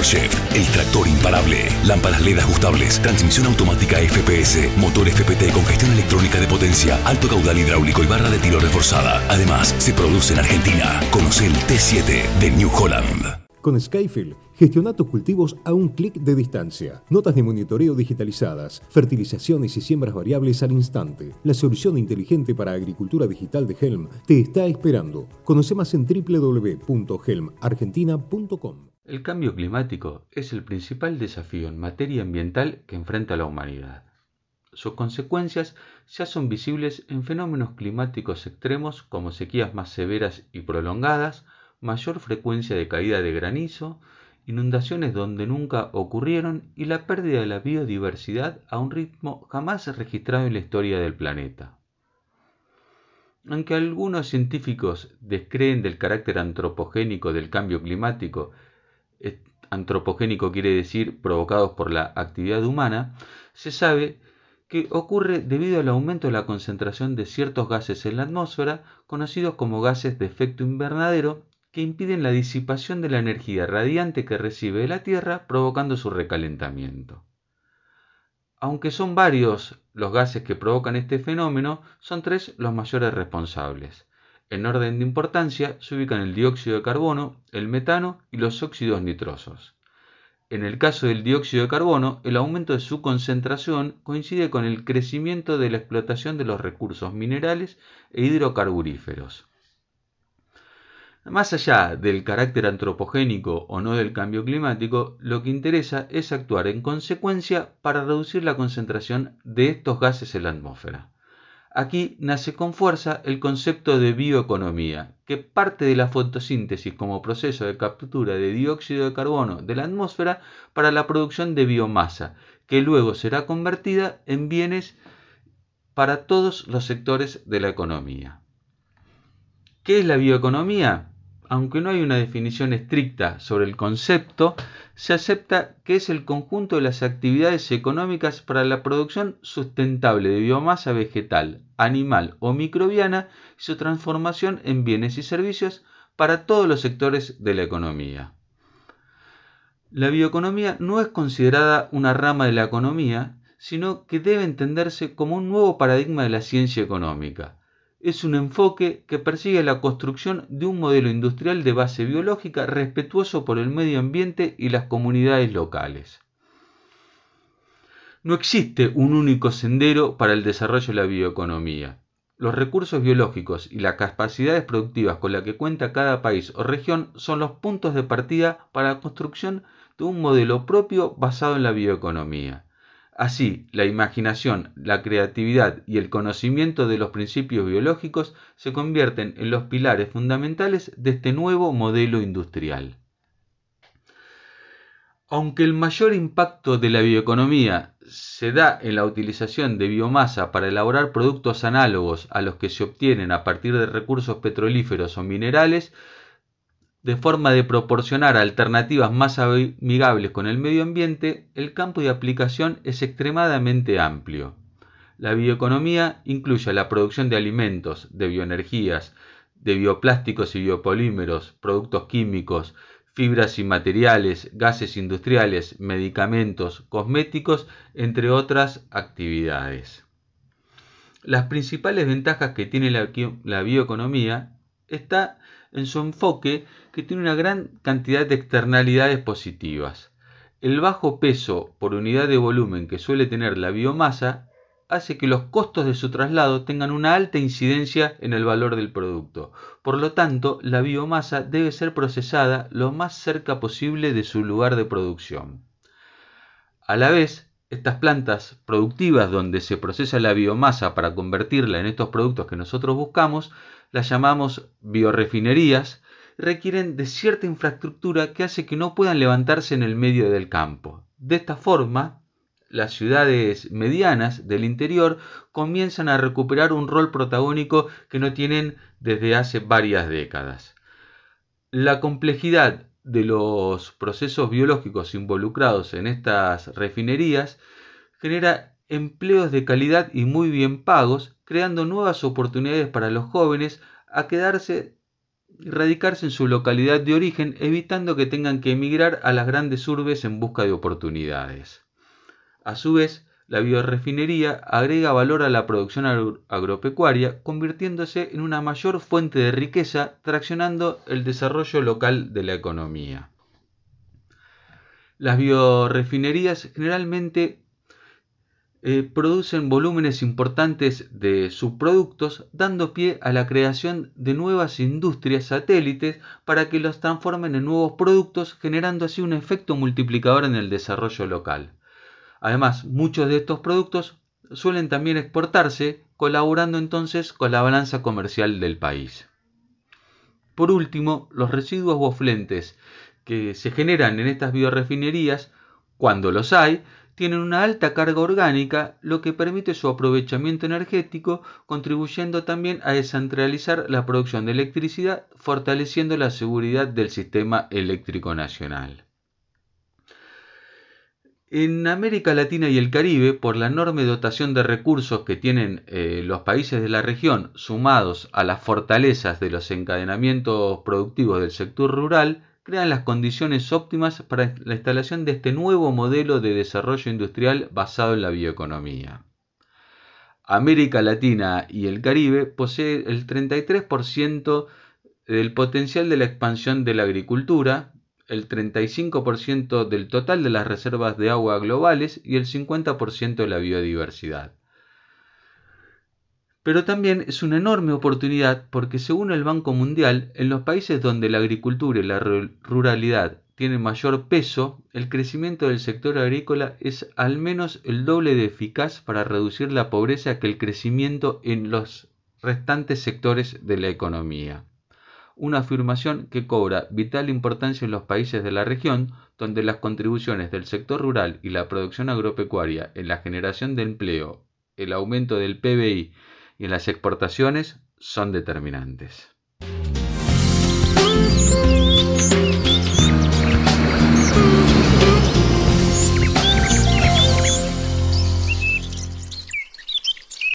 PowerChef, el tractor imparable, lámparas LED ajustables, transmisión automática FPS, motor FPT con gestión electrónica de potencia, alto caudal hidráulico y barra de tiro reforzada. Además, se produce en Argentina. Conoce el T7 de New Holland. Con Skyfield, gestiona tus cultivos a un clic de distancia. Notas de monitoreo digitalizadas, fertilizaciones y siembras variables al instante. La solución inteligente para agricultura digital de Helm te está esperando. Conoce más en www.helmargentina.com. El cambio climático es el principal desafío en materia ambiental que enfrenta la humanidad. Sus consecuencias ya son visibles en fenómenos climáticos extremos como sequías más severas y prolongadas, mayor frecuencia de caída de granizo, inundaciones donde nunca ocurrieron y la pérdida de la biodiversidad a un ritmo jamás registrado en la historia del planeta. Aunque algunos científicos descreen del carácter antropogénico del cambio climático, antropogénico quiere decir provocados por la actividad humana, se sabe que ocurre debido al aumento de la concentración de ciertos gases en la atmósfera, conocidos como gases de efecto invernadero, que impiden la disipación de la energía radiante que recibe la Tierra, provocando su recalentamiento. Aunque son varios los gases que provocan este fenómeno, son tres los mayores responsables. En orden de importancia se ubican el dióxido de carbono, el metano y los óxidos nitrosos. En el caso del dióxido de carbono, el aumento de su concentración coincide con el crecimiento de la explotación de los recursos minerales e hidrocarburíferos. Más allá del carácter antropogénico o no del cambio climático, lo que interesa es actuar en consecuencia para reducir la concentración de estos gases en la atmósfera. Aquí nace con fuerza el concepto de bioeconomía, que parte de la fotosíntesis como proceso de captura de dióxido de carbono de la atmósfera para la producción de biomasa, que luego será convertida en bienes para todos los sectores de la economía. ¿Qué es la bioeconomía? Aunque no hay una definición estricta sobre el concepto, se acepta que es el conjunto de las actividades económicas para la producción sustentable de biomasa vegetal, animal o microbiana y su transformación en bienes y servicios para todos los sectores de la economía. La bioeconomía no es considerada una rama de la economía, sino que debe entenderse como un nuevo paradigma de la ciencia económica es un enfoque que persigue la construcción de un modelo industrial de base biológica respetuoso por el medio ambiente y las comunidades locales. No existe un único sendero para el desarrollo de la bioeconomía. Los recursos biológicos y las capacidades productivas con las que cuenta cada país o región son los puntos de partida para la construcción de un modelo propio basado en la bioeconomía. Así, la imaginación, la creatividad y el conocimiento de los principios biológicos se convierten en los pilares fundamentales de este nuevo modelo industrial. Aunque el mayor impacto de la bioeconomía se da en la utilización de biomasa para elaborar productos análogos a los que se obtienen a partir de recursos petrolíferos o minerales, de forma de proporcionar alternativas más amigables con el medio ambiente, el campo de aplicación es extremadamente amplio. La bioeconomía incluye la producción de alimentos, de bioenergías, de bioplásticos y biopolímeros, productos químicos, fibras y materiales, gases industriales, medicamentos, cosméticos, entre otras actividades. Las principales ventajas que tiene la, bioeconomía está en su enfoque que tiene una gran cantidad de externalidades positivas. El bajo peso por unidad de volumen que suele tener la biomasa hace que los costos de su traslado tengan una alta incidencia en el valor del producto. Por lo tanto, la biomasa debe ser procesada lo más cerca posible de su lugar de producción. A la vez, estas plantas productivas donde se procesa la biomasa para convertirla en estos productos que nosotros buscamos, las llamamos biorefinerías, requieren de cierta infraestructura que hace que no puedan levantarse en el medio del campo. De esta forma, las ciudades medianas del interior comienzan a recuperar un rol protagónico que no tienen desde hace varias décadas. La complejidad de los procesos biológicos involucrados en estas refinerías genera empleos de calidad y muy bien pagos, creando nuevas oportunidades para los jóvenes a quedarse y radicarse en su localidad de origen, evitando que tengan que emigrar a las grandes urbes en busca de oportunidades. A su vez, la biorefinería agrega valor a la producción agropecuaria, convirtiéndose en una mayor fuente de riqueza, traccionando el desarrollo local de la economía. Las biorefinerías generalmente eh, producen volúmenes importantes de subproductos, dando pie a la creación de nuevas industrias satélites para que los transformen en nuevos productos, generando así un efecto multiplicador en el desarrollo local. Además, muchos de estos productos suelen también exportarse, colaborando entonces con la balanza comercial del país. Por último, los residuos boflentes que se generan en estas biorefinerías, cuando los hay, tienen una alta carga orgánica, lo que permite su aprovechamiento energético, contribuyendo también a descentralizar la producción de electricidad, fortaleciendo la seguridad del sistema eléctrico nacional. En América Latina y el Caribe, por la enorme dotación de recursos que tienen eh, los países de la región, sumados a las fortalezas de los encadenamientos productivos del sector rural, crean las condiciones óptimas para la instalación de este nuevo modelo de desarrollo industrial basado en la bioeconomía. América Latina y el Caribe posee el 33% del potencial de la expansión de la agricultura, el 35% del total de las reservas de agua globales y el 50% de la biodiversidad pero también es una enorme oportunidad porque según el Banco Mundial, en los países donde la agricultura y la ruralidad tienen mayor peso, el crecimiento del sector agrícola es al menos el doble de eficaz para reducir la pobreza que el crecimiento en los restantes sectores de la economía. Una afirmación que cobra vital importancia en los países de la región, donde las contribuciones del sector rural y la producción agropecuaria en la generación de empleo, el aumento del PBI y en las exportaciones son determinantes.